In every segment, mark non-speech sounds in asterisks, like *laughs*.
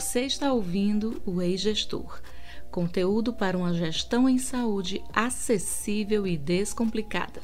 Você está ouvindo o Ei-Gestor, conteúdo para uma gestão em saúde acessível e descomplicada.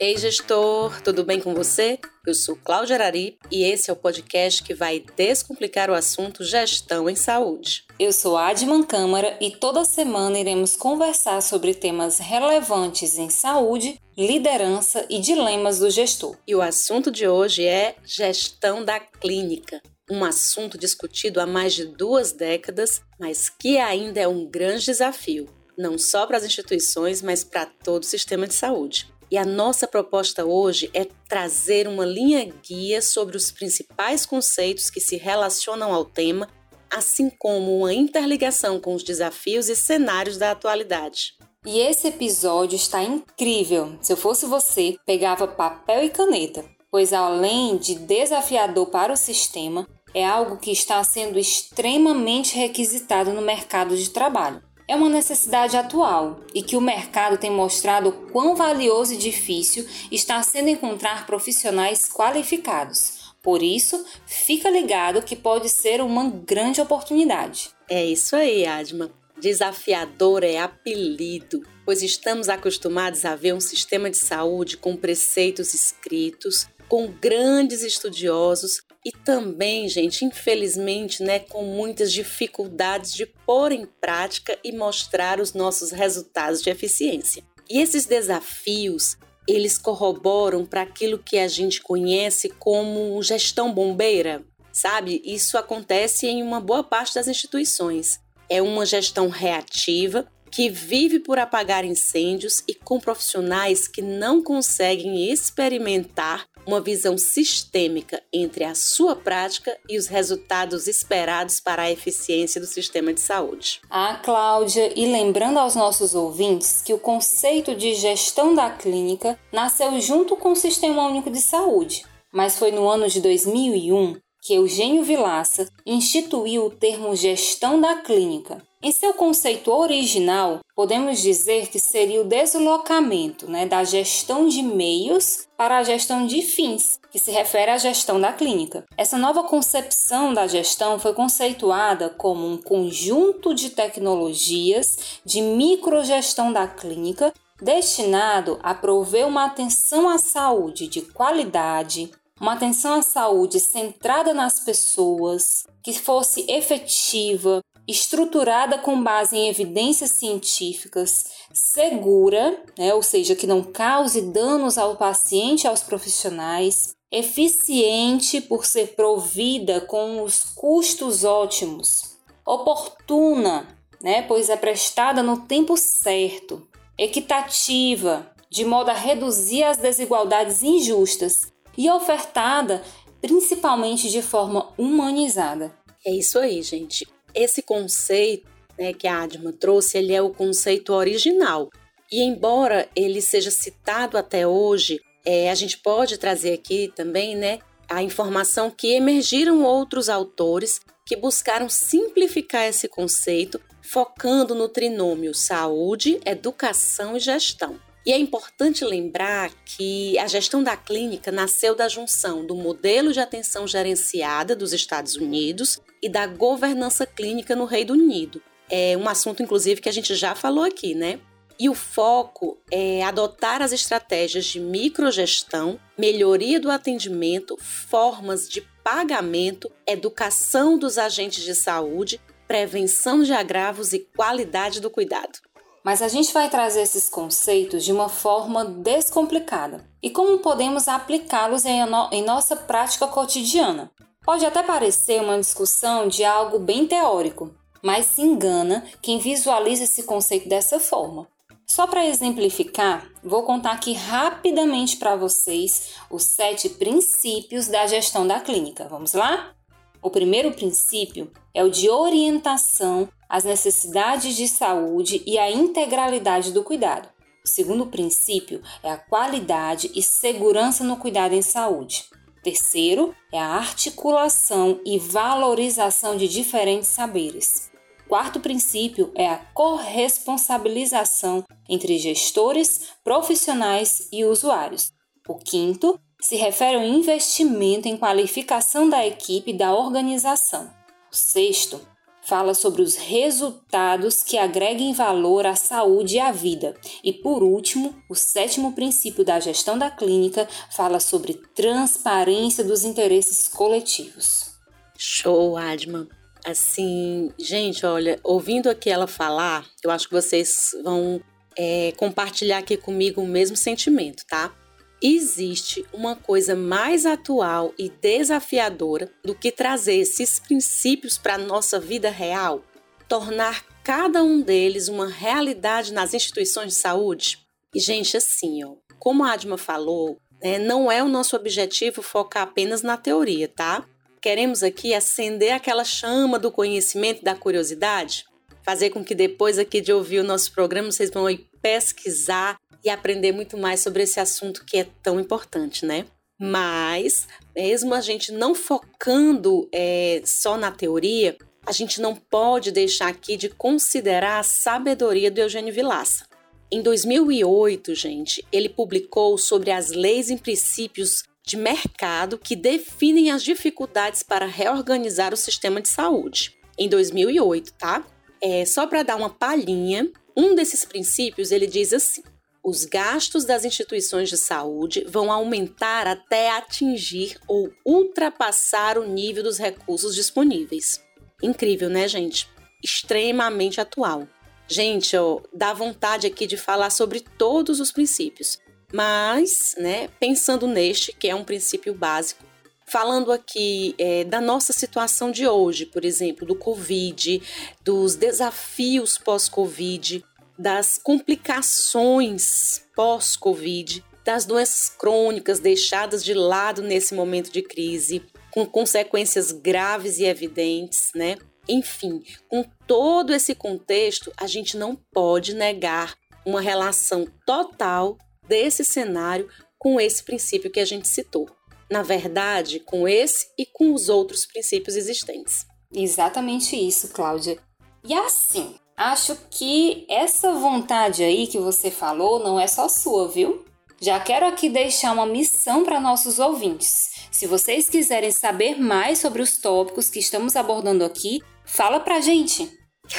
Ei, gestor, tudo bem com você? Eu sou Cláudia Arari e esse é o podcast que vai descomplicar o assunto gestão em saúde. Eu sou Adman Câmara e toda semana iremos conversar sobre temas relevantes em saúde, liderança e dilemas do gestor. E o assunto de hoje é gestão da clínica. Um assunto discutido há mais de duas décadas, mas que ainda é um grande desafio, não só para as instituições, mas para todo o sistema de saúde. E a nossa proposta hoje é trazer uma linha guia sobre os principais conceitos que se relacionam ao tema, assim como uma interligação com os desafios e cenários da atualidade. E esse episódio está incrível. Se eu fosse você, pegava papel e caneta, pois além de desafiador para o sistema, é algo que está sendo extremamente requisitado no mercado de trabalho é uma necessidade atual e que o mercado tem mostrado quão valioso e difícil está sendo encontrar profissionais qualificados. Por isso, fica ligado que pode ser uma grande oportunidade. É isso aí, Adma. Desafiador é apelido, pois estamos acostumados a ver um sistema de saúde com preceitos escritos, com grandes estudiosos e também, gente, infelizmente, né, com muitas dificuldades de pôr em prática e mostrar os nossos resultados de eficiência. E esses desafios, eles corroboram para aquilo que a gente conhece como gestão bombeira, sabe? Isso acontece em uma boa parte das instituições. É uma gestão reativa que vive por apagar incêndios e com profissionais que não conseguem experimentar uma visão sistêmica entre a sua prática e os resultados esperados para a eficiência do sistema de saúde. Ah, Cláudia, e lembrando aos nossos ouvintes que o conceito de gestão da clínica nasceu junto com o Sistema Único de Saúde, mas foi no ano de 2001 que Eugênio Vilaça instituiu o termo gestão da clínica. Em seu conceito original, podemos dizer que seria o deslocamento né, da gestão de meios para a gestão de fins, que se refere à gestão da clínica. Essa nova concepção da gestão foi conceituada como um conjunto de tecnologias de microgestão da clínica destinado a prover uma atenção à saúde de qualidade, uma atenção à saúde centrada nas pessoas, que fosse efetiva, estruturada com base em evidências científicas, segura, né, ou seja, que não cause danos ao paciente e aos profissionais, eficiente por ser provida com os custos ótimos, oportuna, né, pois é prestada no tempo certo, equitativa, de modo a reduzir as desigualdades injustas e ofertada principalmente de forma humanizada. É isso aí, gente. Esse conceito né, que a Adma trouxe, ele é o conceito original. E embora ele seja citado até hoje, é, a gente pode trazer aqui também né, a informação que emergiram outros autores que buscaram simplificar esse conceito, focando no trinômio saúde, educação e gestão. E é importante lembrar que a gestão da clínica nasceu da junção do modelo de atenção gerenciada dos Estados Unidos e da governança clínica no Reino Unido. É um assunto, inclusive, que a gente já falou aqui, né? E o foco é adotar as estratégias de microgestão, melhoria do atendimento, formas de pagamento, educação dos agentes de saúde, prevenção de agravos e qualidade do cuidado. Mas a gente vai trazer esses conceitos de uma forma descomplicada e como podemos aplicá-los em, no em nossa prática cotidiana. Pode até parecer uma discussão de algo bem teórico, mas se engana quem visualiza esse conceito dessa forma. Só para exemplificar, vou contar aqui rapidamente para vocês os sete princípios da gestão da clínica. Vamos lá? O primeiro princípio é o de orientação às necessidades de saúde e à integralidade do cuidado. O segundo princípio é a qualidade e segurança no cuidado em saúde. Terceiro é a articulação e valorização de diferentes saberes. Quarto princípio é a corresponsabilização entre gestores, profissionais e usuários. O quinto se refere ao investimento em qualificação da equipe e da organização. O sexto fala sobre os resultados que agreguem valor à saúde e à vida. E por último, o sétimo princípio da gestão da clínica fala sobre transparência dos interesses coletivos. Show, Adma. Assim, gente, olha, ouvindo aqui ela falar, eu acho que vocês vão é, compartilhar aqui comigo o mesmo sentimento, tá? Existe uma coisa mais atual e desafiadora do que trazer esses princípios para a nossa vida real? Tornar cada um deles uma realidade nas instituições de saúde? E, gente, assim, ó, como a Adma falou, né, não é o nosso objetivo focar apenas na teoria, tá? Queremos aqui acender aquela chama do conhecimento da curiosidade, fazer com que depois aqui de ouvir o nosso programa vocês vão pesquisar e aprender muito mais sobre esse assunto que é tão importante, né? Mas, mesmo a gente não focando é, só na teoria, a gente não pode deixar aqui de considerar a sabedoria do Eugênio Vilaça. Em 2008, gente, ele publicou sobre as leis e princípios de mercado que definem as dificuldades para reorganizar o sistema de saúde. Em 2008, tá? É, só para dar uma palhinha, um desses princípios ele diz assim: os gastos das instituições de saúde vão aumentar até atingir ou ultrapassar o nível dos recursos disponíveis. Incrível, né, gente? Extremamente atual. Gente, ó, dá vontade aqui de falar sobre todos os princípios, mas, né, pensando neste, que é um princípio básico, falando aqui é, da nossa situação de hoje, por exemplo, do Covid, dos desafios pós-Covid, das complicações pós-Covid, das doenças crônicas deixadas de lado nesse momento de crise, com consequências graves e evidentes, né? Enfim, com todo esse contexto, a gente não pode negar uma relação total desse cenário com esse princípio que a gente citou. Na verdade, com esse e com os outros princípios existentes. Exatamente isso, Cláudia. E assim, Acho que essa vontade aí que você falou não é só sua, viu? Já quero aqui deixar uma missão para nossos ouvintes. Se vocês quiserem saber mais sobre os tópicos que estamos abordando aqui, fala pra gente. *laughs*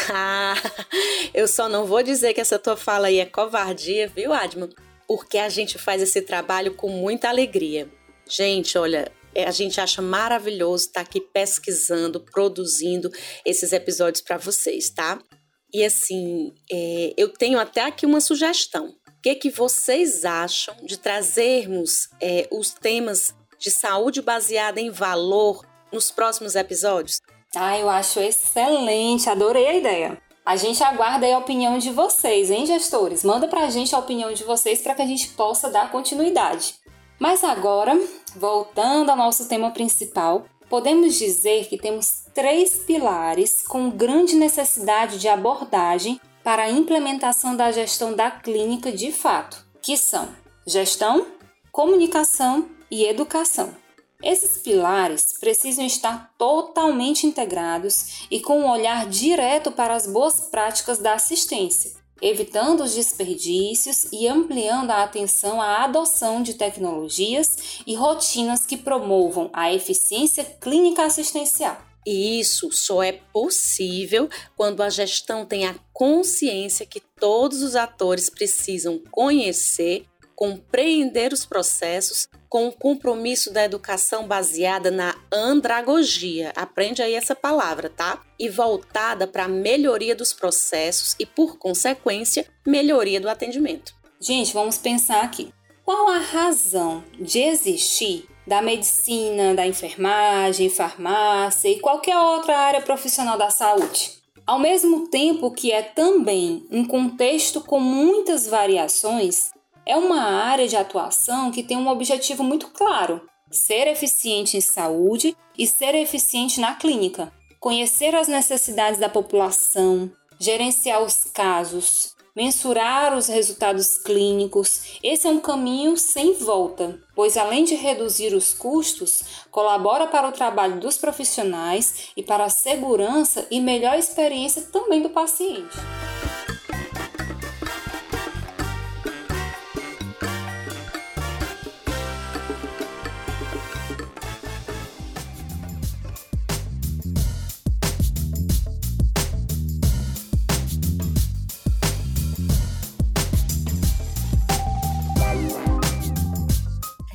Ah, eu só não vou dizer que essa tua fala aí é covardia, viu, Adma? Porque a gente faz esse trabalho com muita alegria. Gente, olha, é, a gente acha maravilhoso estar aqui pesquisando, produzindo esses episódios para vocês, tá? E assim, é, eu tenho até aqui uma sugestão. O que, que vocês acham de trazermos é, os temas de saúde baseada em valor nos próximos episódios? Ah, eu acho excelente, adorei a ideia. A gente aguarda a opinião de vocês, hein, gestores? Manda pra gente a opinião de vocês para que a gente possa dar continuidade. Mas agora, voltando ao nosso tema principal, podemos dizer que temos três pilares com grande necessidade de abordagem para a implementação da gestão da clínica de fato, que são gestão, comunicação e educação. Esses pilares precisam estar totalmente integrados e com um olhar direto para as boas práticas da assistência, evitando os desperdícios e ampliando a atenção à adoção de tecnologias e rotinas que promovam a eficiência clínica assistencial. E isso só é possível quando a gestão tem a consciência que todos os atores precisam conhecer, compreender os processos com o compromisso da educação baseada na andragogia. Aprende aí essa palavra, tá? E voltada para a melhoria dos processos e, por consequência, melhoria do atendimento. Gente, vamos pensar aqui. Qual a razão de existir da medicina, da enfermagem, farmácia e qualquer outra área profissional da saúde? Ao mesmo tempo que é também um contexto com muitas variações, é uma área de atuação que tem um objetivo muito claro: ser eficiente em saúde e ser eficiente na clínica, conhecer as necessidades da população, gerenciar os casos, mensurar os resultados clínicos. Esse é um caminho sem volta, pois além de reduzir os custos, colabora para o trabalho dos profissionais e para a segurança e melhor experiência também do paciente.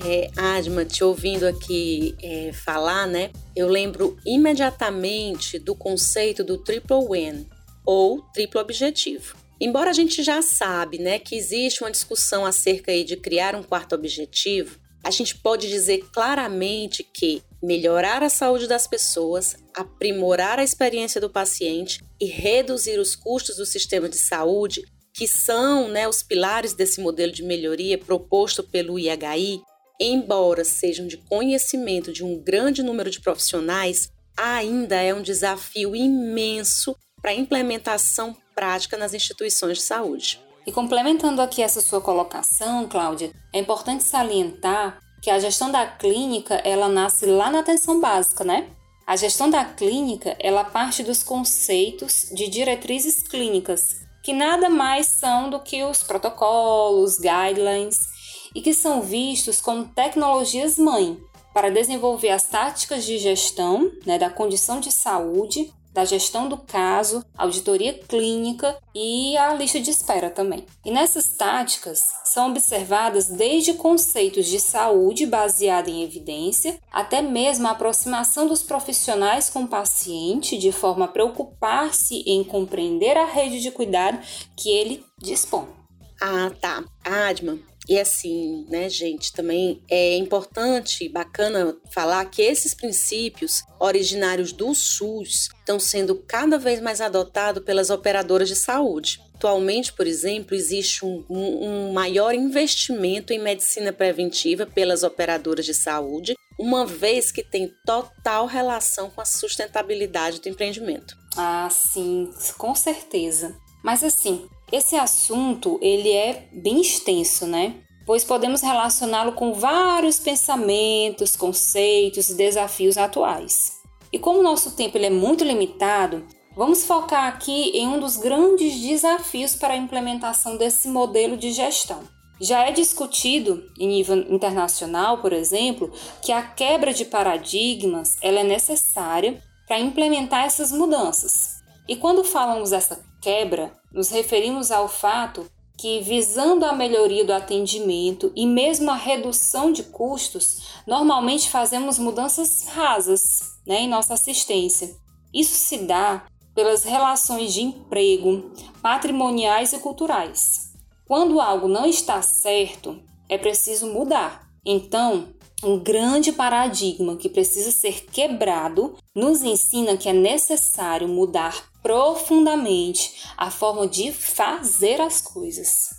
É, Adma, te ouvindo aqui é, falar, né? Eu lembro imediatamente do conceito do triple win, ou triplo objetivo. Embora a gente já sabe, né, que existe uma discussão acerca aí de criar um quarto objetivo, a gente pode dizer claramente que melhorar a saúde das pessoas, aprimorar a experiência do paciente e reduzir os custos do sistema de saúde, que são né, os pilares desse modelo de melhoria proposto pelo IHI, embora sejam de conhecimento de um grande número de profissionais, ainda é um desafio imenso para a implementação prática nas instituições de saúde. E complementando aqui essa sua colocação, Cláudia, é importante salientar que a gestão da clínica, ela nasce lá na atenção básica, né? A gestão da clínica, ela parte dos conceitos de diretrizes clínicas, que nada mais são do que os protocolos, guidelines e que são vistos como tecnologias mãe para desenvolver as táticas de gestão né, da condição de saúde, da gestão do caso, auditoria clínica e a lista de espera também. E nessas táticas são observadas desde conceitos de saúde baseada em evidência, até mesmo a aproximação dos profissionais com o paciente de forma a preocupar-se em compreender a rede de cuidado que ele dispõe. Ah, tá. Adman, e assim, né, gente, também é importante bacana falar que esses princípios originários do SUS estão sendo cada vez mais adotados pelas operadoras de saúde. Atualmente, por exemplo, existe um, um, maior investimento em medicina preventiva pelas operadoras de saúde, uma vez que tem total relação com a sustentabilidade do empreendimento. Ah, sim, com certeza. Mas assim, esse assunto ele é bem extenso, né? Pois podemos relacioná-lo com vários pensamentos, conceitos e desafios atuais. E como o nosso tempo ele é muito limitado, vamos focar aqui em um dos grandes desafios para a implementação desse modelo de gestão. Já é discutido em nível internacional, por exemplo, que a quebra de paradigmas ela é necessária para implementar essas mudanças. E quando falamos dessa quebra, nos referimos ao fato que, visando a melhoria do atendimento e mesmo a redução de custos, normalmente fazemos mudanças rasas né, em nossa assistência. Isso se dá pelas relações de emprego, patrimoniais e culturais. Quando algo não está certo, é preciso mudar. Então, um grande paradigma que precisa ser quebrado nos ensina que é necessário mudar profundamente a forma de fazer as coisas.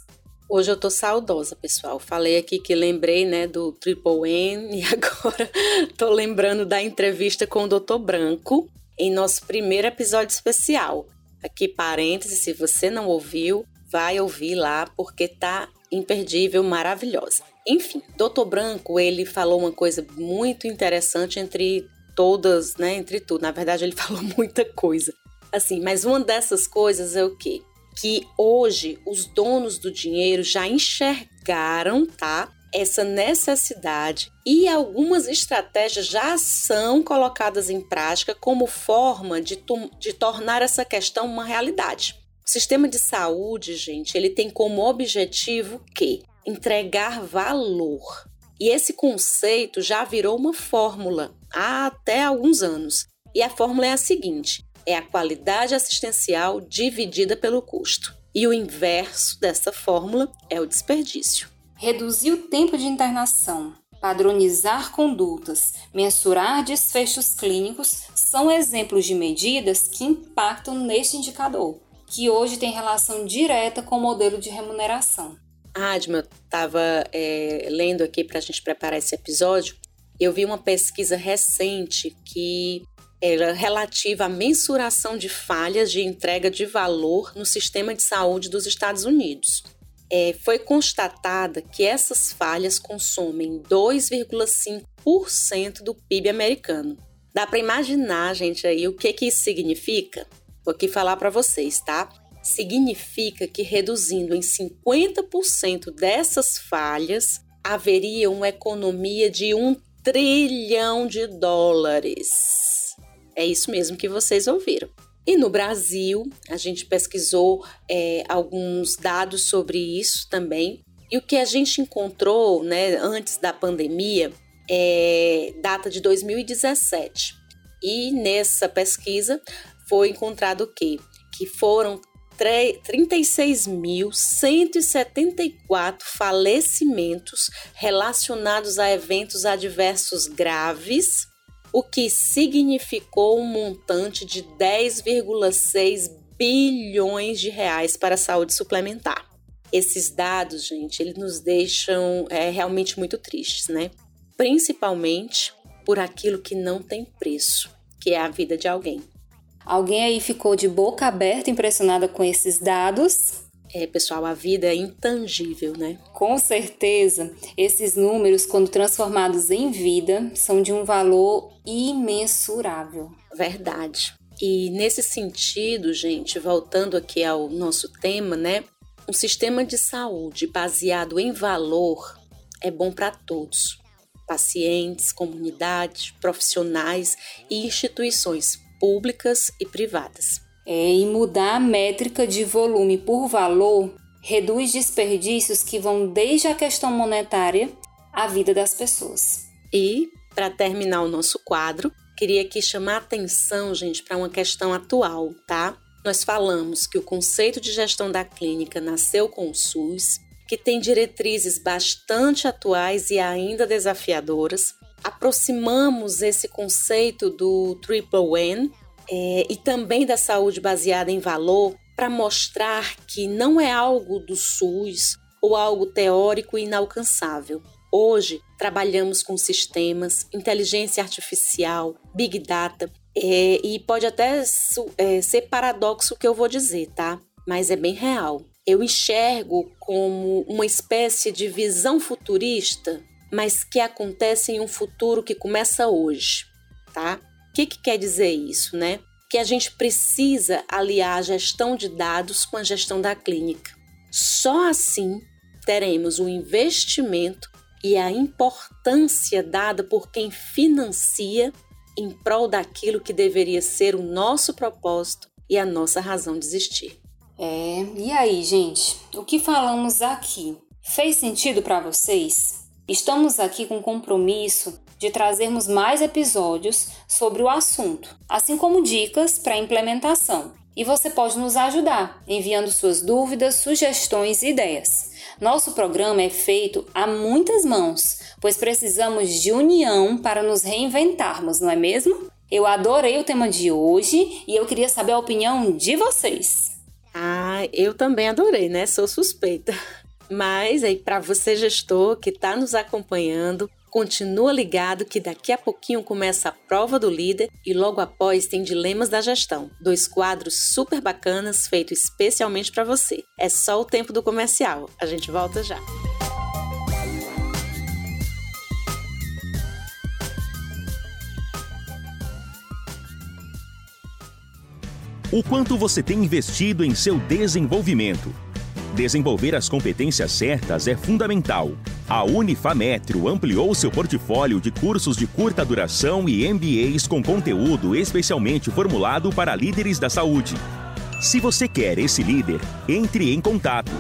Hoje eu tô saudosa, pessoal. Falei aqui que lembrei, né, do Triple N *laughs* e agora tô lembrando da entrevista com o Dr. Branco em nosso primeiro episódio especial. Aqui parênteses, se você não ouviu, vai ouvir lá porque tá imperdível, maravilhosa. Enfim, Dr. Branco, ele falou uma coisa muito interessante entre todas, né, entre tudo. Na verdade, ele *laughs* falou muita coisa. Assim, mas uma dessas coisas é o quê? Que hoje os donos do dinheiro já enxergaram, tá? Essa necessidade e algumas estratégias já são colocadas em prática como forma de, de tornar essa questão uma realidade. O sistema de saúde, gente, ele tem como objetivo que entregar valor. E esse conceito já virou uma fórmula há até alguns anos. E a fórmula é a seguinte: é a qualidade assistencial dividida pelo custo. E o inverso dessa fórmula é o desperdício. Reduzir o tempo de internação, padronizar condutas, mensurar desfechos clínicos são exemplos de medidas que impactam neste indicador, que hoje tem relação direta com o modelo de remuneração. Adma, estava é, lendo aqui para a gente preparar esse episódio, eu vi uma pesquisa recente que era relativa à mensuração de falhas de entrega de valor no sistema de saúde dos Estados Unidos. É, foi constatada que essas falhas consomem 2,5% do PIB americano. Dá para imaginar, gente, aí o que, que isso significa? Vou aqui falar para vocês, tá? Significa que reduzindo em 50% dessas falhas, haveria uma economia de um trilhão de dólares. É isso mesmo que vocês ouviram. E no Brasil, a gente pesquisou é, alguns dados sobre isso também. E o que a gente encontrou né, antes da pandemia é data de 2017. E nessa pesquisa foi encontrado o quê? Que foram 36.174 falecimentos relacionados a eventos adversos graves, o que significou um montante de 10,6 bilhões de reais para a saúde suplementar. Esses dados, gente, eles nos deixam é, realmente muito tristes, né? Principalmente por aquilo que não tem preço, que é a vida de alguém. Alguém aí ficou de boca aberta impressionada com esses dados? É, pessoal, a vida é intangível, né? Com certeza. Esses números, quando transformados em vida, são de um valor imensurável. Verdade. E nesse sentido, gente, voltando aqui ao nosso tema, né? Um sistema de saúde baseado em valor é bom para todos: pacientes, comunidades, profissionais e instituições públicas e privadas. É, e mudar a métrica de volume por valor reduz desperdícios que vão desde a questão monetária à vida das pessoas. E, para terminar o nosso quadro, queria aqui chamar a atenção, gente, para uma questão atual, tá? Nós falamos que o conceito de gestão da clínica nasceu com o SUS, que tem diretrizes bastante atuais e ainda desafiadoras, aproximamos esse conceito do Triple N é, e também da saúde baseada em valor para mostrar que não é algo do SUS ou algo teórico e inalcançável. Hoje, trabalhamos com sistemas, inteligência artificial, big data, é, e pode até é, ser paradoxo o que eu vou dizer, tá? Mas é bem real. Eu enxergo como uma espécie de visão futurista mas que acontece em um futuro que começa hoje, tá? Que, que quer dizer isso, né? Que a gente precisa aliar a gestão de dados com a gestão da clínica. Só assim teremos o investimento e a importância dada por quem financia em prol daquilo que deveria ser o nosso propósito e a nossa razão de existir. É, e aí, gente? O que falamos aqui fez sentido para vocês? Estamos aqui com compromisso de trazermos mais episódios sobre o assunto, assim como dicas para implementação. E você pode nos ajudar enviando suas dúvidas, sugestões e ideias. Nosso programa é feito a muitas mãos, pois precisamos de união para nos reinventarmos, não é mesmo? Eu adorei o tema de hoje e eu queria saber a opinião de vocês. Ah, eu também adorei, né? Sou suspeita. Mas aí para você gestor que está nos acompanhando, continua ligado que daqui a pouquinho começa a prova do líder e logo após tem dilemas da gestão, dois quadros super bacanas feitos especialmente para você. É só o tempo do comercial. A gente volta já. O quanto você tem investido em seu desenvolvimento? Desenvolver as competências certas é fundamental. A Unifametro ampliou seu portfólio de cursos de curta duração e MBAs com conteúdo especialmente formulado para líderes da saúde. Se você quer esse líder, entre em contato.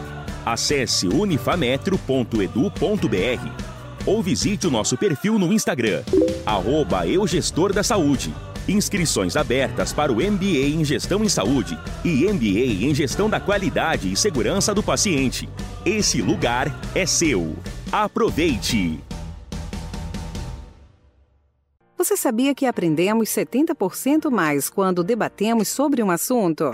Acesse unifametro.edu.br ou visite o nosso perfil no Instagram, arroba Saúde. Inscrições abertas para o MBA em Gestão em Saúde e MBA em Gestão da Qualidade e Segurança do Paciente. Esse lugar é seu. Aproveite! Você sabia que aprendemos 70% mais quando debatemos sobre um assunto?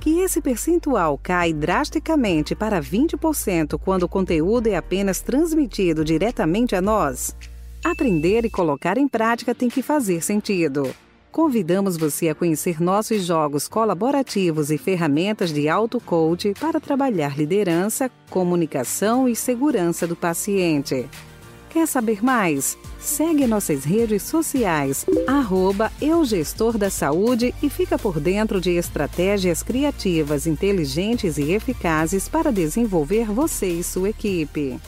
Que esse percentual cai drasticamente para 20% quando o conteúdo é apenas transmitido diretamente a nós? Aprender e colocar em prática tem que fazer sentido. Convidamos você a conhecer nossos jogos colaborativos e ferramentas de auto-coach para trabalhar liderança, comunicação e segurança do paciente. Quer saber mais? Segue nossas redes sociais, arroba Eugestor da Saúde e fica por dentro de estratégias criativas, inteligentes e eficazes para desenvolver você e sua equipe.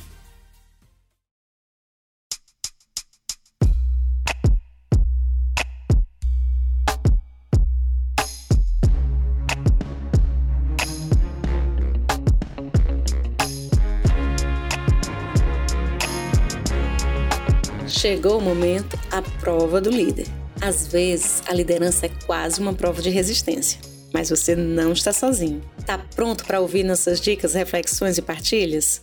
Chegou o momento, a prova do líder. Às vezes, a liderança é quase uma prova de resistência, mas você não está sozinho. Está pronto para ouvir nossas dicas, reflexões e partilhas?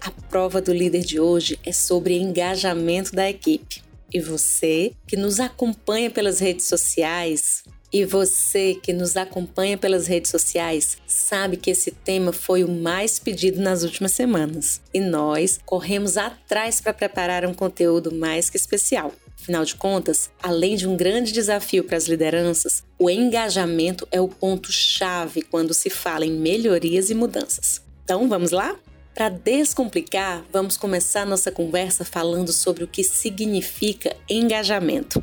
A prova do líder de hoje é sobre engajamento da equipe. E você que nos acompanha pelas redes sociais, e você que nos acompanha pelas redes sociais sabe que esse tema foi o mais pedido nas últimas semanas e nós corremos atrás para preparar um conteúdo mais que especial. Afinal de contas, além de um grande desafio para as lideranças, o engajamento é o ponto-chave quando se fala em melhorias e mudanças. Então, vamos lá? Para descomplicar, vamos começar nossa conversa falando sobre o que significa engajamento.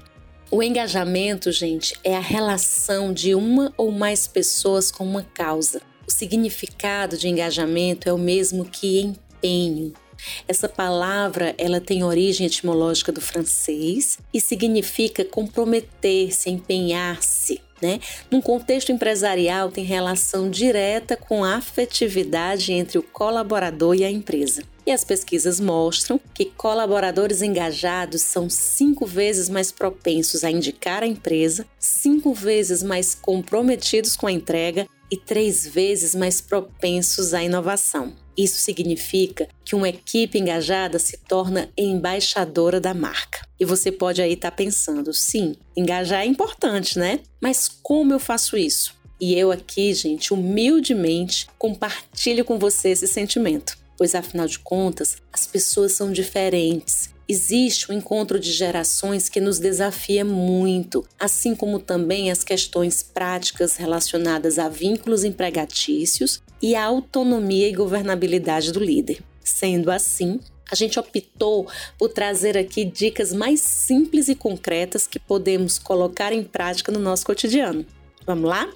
O engajamento, gente, é a relação de uma ou mais pessoas com uma causa. O significado de engajamento é o mesmo que empenho. Essa palavra, ela tem origem etimológica do francês e significa comprometer-se, empenhar-se né? Num contexto empresarial, tem relação direta com a afetividade entre o colaborador e a empresa. E as pesquisas mostram que colaboradores engajados são cinco vezes mais propensos a indicar a empresa, cinco vezes mais comprometidos com a entrega e três vezes mais propensos à inovação. Isso significa que uma equipe engajada se torna embaixadora da marca. E você pode aí estar tá pensando, sim, engajar é importante, né? Mas como eu faço isso? E eu aqui, gente, humildemente compartilho com você esse sentimento, pois afinal de contas, as pessoas são diferentes Existe um encontro de gerações que nos desafia muito, assim como também as questões práticas relacionadas a vínculos empregatícios e a autonomia e governabilidade do líder. Sendo assim, a gente optou por trazer aqui dicas mais simples e concretas que podemos colocar em prática no nosso cotidiano. Vamos lá?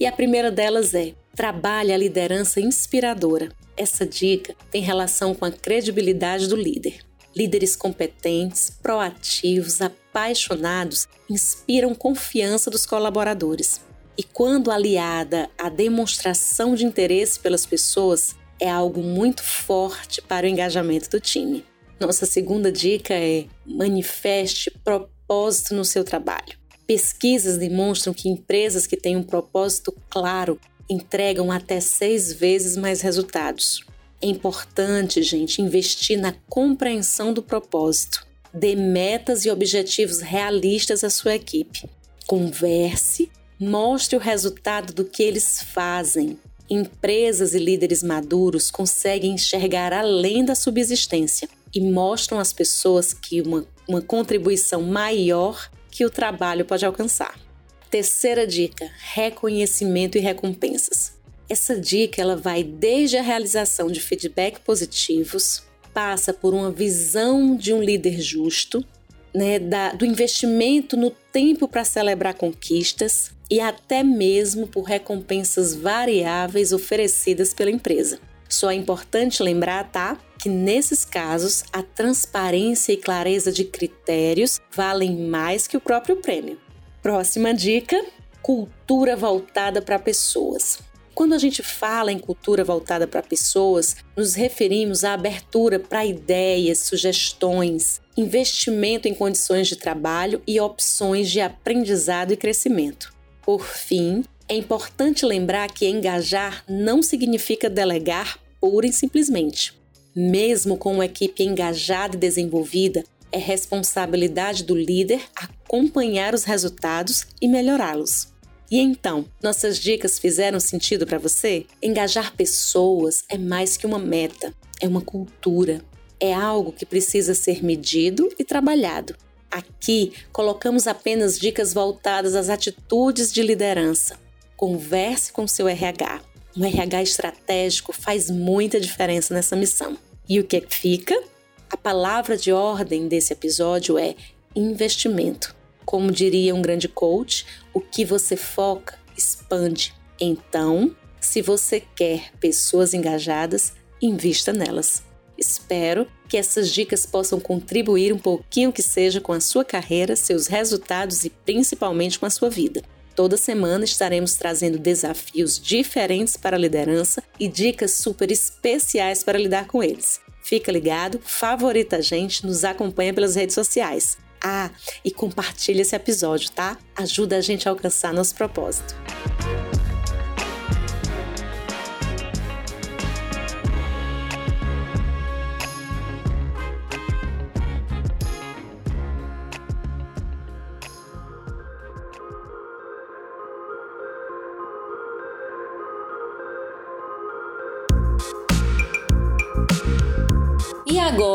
E a primeira delas é: trabalhe a liderança inspiradora. Essa dica tem relação com a credibilidade do líder. Líderes competentes, proativos, apaixonados inspiram confiança dos colaboradores. E quando aliada à demonstração de interesse pelas pessoas, é algo muito forte para o engajamento do time. Nossa segunda dica é manifeste propósito no seu trabalho. Pesquisas demonstram que empresas que têm um propósito claro entregam até seis vezes mais resultados. É importante, gente, investir na compreensão do propósito. Dê metas e objetivos realistas à sua equipe. Converse, mostre o resultado do que eles fazem. Empresas e líderes maduros conseguem enxergar além da subsistência e mostram às pessoas que uma, uma contribuição maior que o trabalho pode alcançar. Terceira dica: reconhecimento e recompensas. Essa dica ela vai desde a realização de feedback positivos, passa por uma visão de um líder justo, né, da, do investimento no tempo para celebrar conquistas e até mesmo por recompensas variáveis oferecidas pela empresa. Só é importante lembrar, tá? Que nesses casos a transparência e clareza de critérios valem mais que o próprio prêmio. Próxima dica: cultura voltada para pessoas. Quando a gente fala em cultura voltada para pessoas, nos referimos à abertura para ideias, sugestões, investimento em condições de trabalho e opções de aprendizado e crescimento. Por fim, é importante lembrar que engajar não significa delegar pura e simplesmente. Mesmo com uma equipe engajada e desenvolvida, é responsabilidade do líder acompanhar os resultados e melhorá-los. E então, nossas dicas fizeram sentido para você? Engajar pessoas é mais que uma meta, é uma cultura, é algo que precisa ser medido e trabalhado. Aqui colocamos apenas dicas voltadas às atitudes de liderança. Converse com seu RH. Um RH estratégico faz muita diferença nessa missão. E o que fica? A palavra de ordem desse episódio é investimento. Como diria um grande coach, o que você foca expande. Então, se você quer pessoas engajadas, invista nelas. Espero que essas dicas possam contribuir um pouquinho que seja com a sua carreira, seus resultados e principalmente com a sua vida. Toda semana estaremos trazendo desafios diferentes para a liderança e dicas super especiais para lidar com eles. Fica ligado, favorita a gente, nos acompanha pelas redes sociais. Ah, e compartilha esse episódio, tá? Ajuda a gente a alcançar nosso propósito.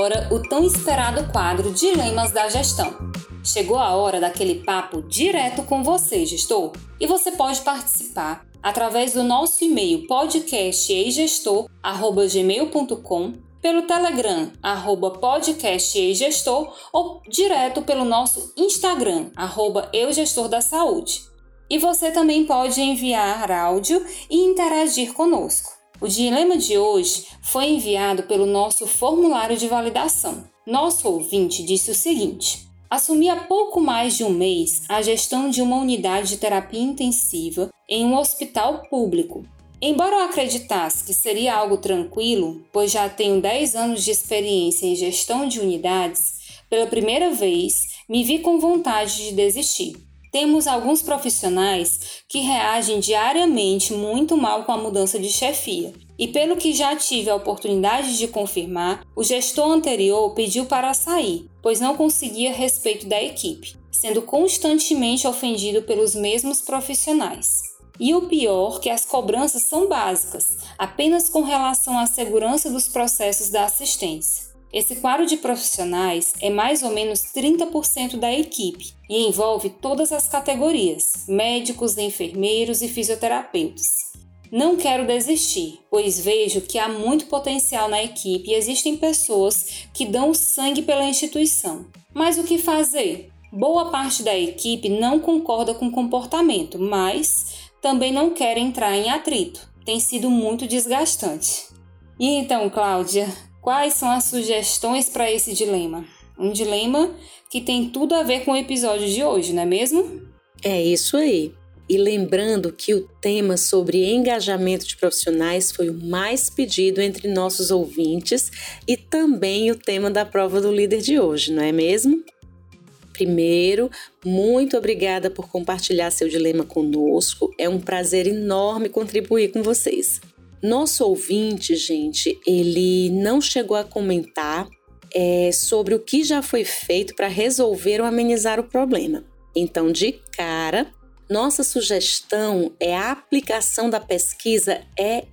Agora, o tão esperado quadro Dilemas da Gestão. Chegou a hora daquele papo direto com você, gestor. E você pode participar através do nosso e-mail podcasteigestor@gmail.com, pelo Telegram arroba podcasteigestor ou direto pelo nosso Instagram arroba eugestor da saúde. E você também pode enviar áudio e interagir conosco. O dilema de hoje foi enviado pelo nosso formulário de validação. Nosso ouvinte disse o seguinte: Assumi há pouco mais de um mês a gestão de uma unidade de terapia intensiva em um hospital público. Embora eu acreditasse que seria algo tranquilo, pois já tenho 10 anos de experiência em gestão de unidades, pela primeira vez me vi com vontade de desistir. Temos alguns profissionais que reagem diariamente muito mal com a mudança de chefia. E pelo que já tive a oportunidade de confirmar, o gestor anterior pediu para sair, pois não conseguia respeito da equipe, sendo constantemente ofendido pelos mesmos profissionais. E o pior que as cobranças são básicas, apenas com relação à segurança dos processos da assistência. Esse quadro de profissionais é mais ou menos 30% da equipe e envolve todas as categorias: médicos, enfermeiros e fisioterapeutas. Não quero desistir, pois vejo que há muito potencial na equipe e existem pessoas que dão o sangue pela instituição. Mas o que fazer? Boa parte da equipe não concorda com o comportamento, mas também não quer entrar em atrito. Tem sido muito desgastante. E então, Cláudia, Quais são as sugestões para esse dilema? Um dilema que tem tudo a ver com o episódio de hoje, não é mesmo? É isso aí. E lembrando que o tema sobre engajamento de profissionais foi o mais pedido entre nossos ouvintes e também o tema da prova do líder de hoje, não é mesmo? Primeiro, muito obrigada por compartilhar seu dilema conosco. É um prazer enorme contribuir com vocês. Nosso ouvinte, gente, ele não chegou a comentar é, sobre o que já foi feito para resolver ou amenizar o problema. Então, de cara, nossa sugestão é a aplicação da pesquisa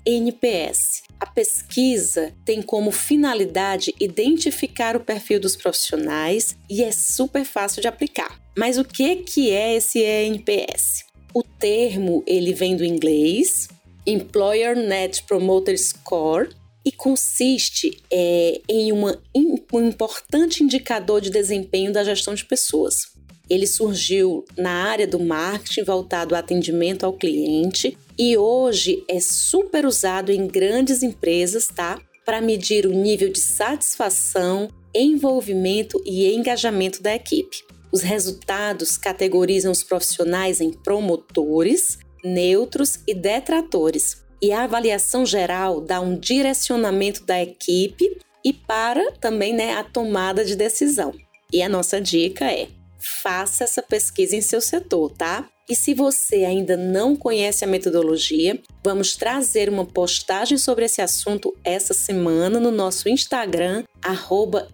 ENPS. A pesquisa tem como finalidade identificar o perfil dos profissionais e é super fácil de aplicar. Mas o que que é esse ENPS? O termo ele vem do inglês Employer Net Promoter Score e consiste é, em uma, um importante indicador de desempenho da gestão de pessoas. Ele surgiu na área do marketing voltado ao atendimento ao cliente e hoje é super usado em grandes empresas, tá? Para medir o nível de satisfação, envolvimento e engajamento da equipe. Os resultados categorizam os profissionais em promotores, neutros e detratores. E a avaliação geral dá um direcionamento da equipe e para também né, a tomada de decisão. E a nossa dica é: faça essa pesquisa em seu setor, tá? E se você ainda não conhece a metodologia, vamos trazer uma postagem sobre esse assunto essa semana no nosso Instagram, arroba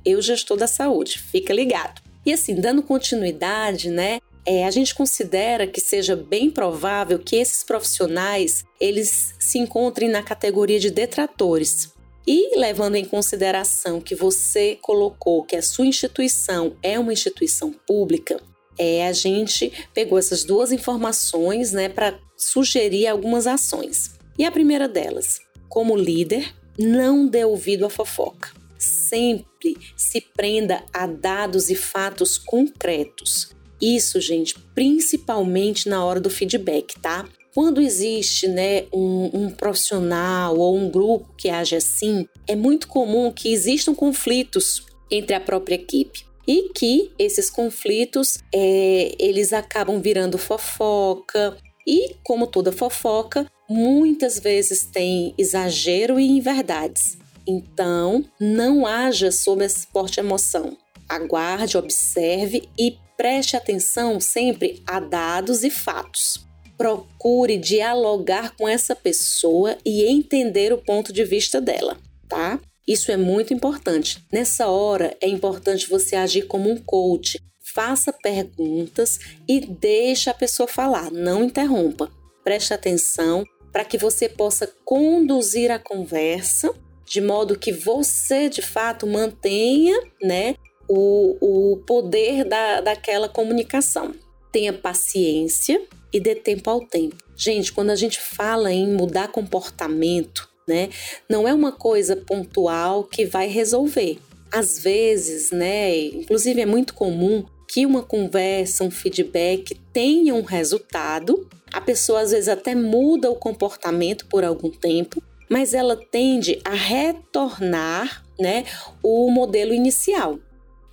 Saúde. Fica ligado. E assim, dando continuidade, né? É, a gente considera que seja bem provável que esses profissionais eles se encontrem na categoria de detratores. E levando em consideração que você colocou que a sua instituição é uma instituição pública, é, a gente pegou essas duas informações né, para sugerir algumas ações. E a primeira delas, como líder, não dê ouvido à fofoca. Sempre se prenda a dados e fatos concretos. Isso, gente, principalmente na hora do feedback, tá? Quando existe né, um, um, profissional ou um grupo que age assim, é muito comum que existam conflitos entre a própria equipe e que esses conflitos é, eles acabam virando fofoca. E como toda fofoca muitas vezes tem exagero e inverdades. Então não haja sob essa forte emoção. Aguarde observe e preste atenção sempre a dados e fatos procure dialogar com essa pessoa e entender o ponto de vista dela, tá? Isso é muito importante. Nessa hora é importante você agir como um coach. Faça perguntas e deixe a pessoa falar, não interrompa. Preste atenção para que você possa conduzir a conversa de modo que você de fato mantenha né, o, o poder da, daquela comunicação. Tenha paciência e dê tempo ao tempo. Gente, quando a gente fala em mudar comportamento, né, não é uma coisa pontual que vai resolver. Às vezes, né, inclusive é muito comum que uma conversa, um feedback tenha um resultado. A pessoa às vezes até muda o comportamento por algum tempo, mas ela tende a retornar, né, o modelo inicial.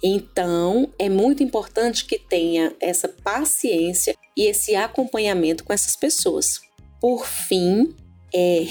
Então, é muito importante que tenha essa paciência e esse acompanhamento com essas pessoas. Por fim, é,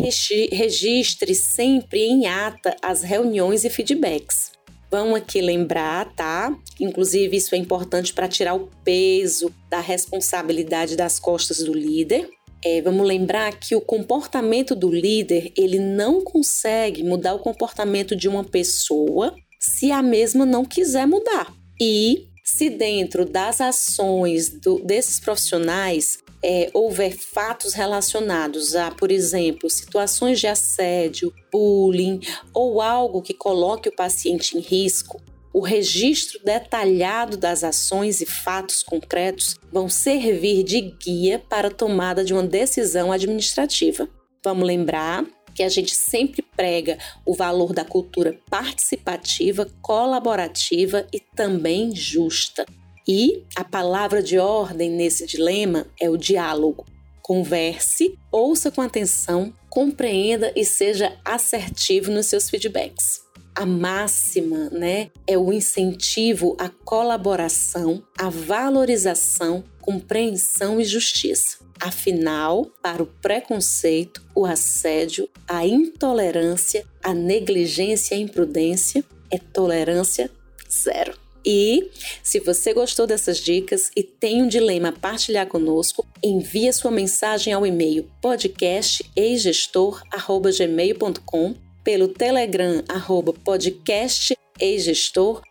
registre sempre em ata as reuniões e feedbacks. Vamos aqui lembrar, tá? Inclusive, isso é importante para tirar o peso da responsabilidade das costas do líder. É, vamos lembrar que o comportamento do líder ele não consegue mudar o comportamento de uma pessoa se a mesma não quiser mudar. E se dentro das ações do, desses profissionais é, houver fatos relacionados a, por exemplo, situações de assédio, bullying ou algo que coloque o paciente em risco, o registro detalhado das ações e fatos concretos vão servir de guia para a tomada de uma decisão administrativa. Vamos lembrar que a gente sempre prega o valor da cultura participativa, colaborativa e também justa. E a palavra de ordem nesse dilema é o diálogo. Converse, ouça com atenção, compreenda e seja assertivo nos seus feedbacks. A máxima, né, é o incentivo à colaboração, à valorização, compreensão e justiça. Afinal, para o preconceito, o assédio, a intolerância, a negligência e a imprudência é tolerância zero. E se você gostou dessas dicas e tem um dilema a partilhar conosco, envie sua mensagem ao e-mail podcasteigestor@gmail.com, pelo Telegram arroba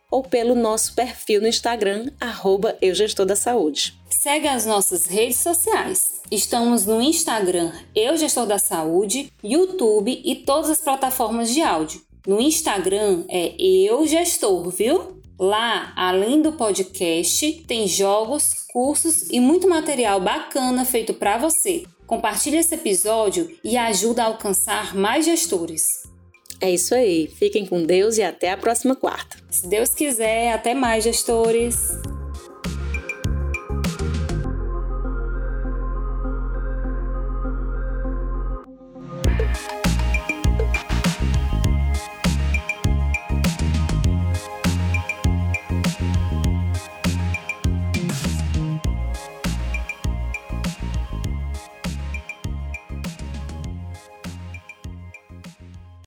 ou pelo nosso perfil no Instagram arroba eugestor da saúde. Segue as nossas redes sociais. Estamos no Instagram Eu Gestor da Saúde, YouTube e todas as plataformas de áudio. No Instagram é Eu Gestor, viu? Lá, além do podcast, tem jogos, cursos e muito material bacana feito para você. Compartilhe esse episódio e ajuda a alcançar mais gestores. É isso aí. Fiquem com Deus e até a próxima quarta. Se Deus quiser, até mais, gestores.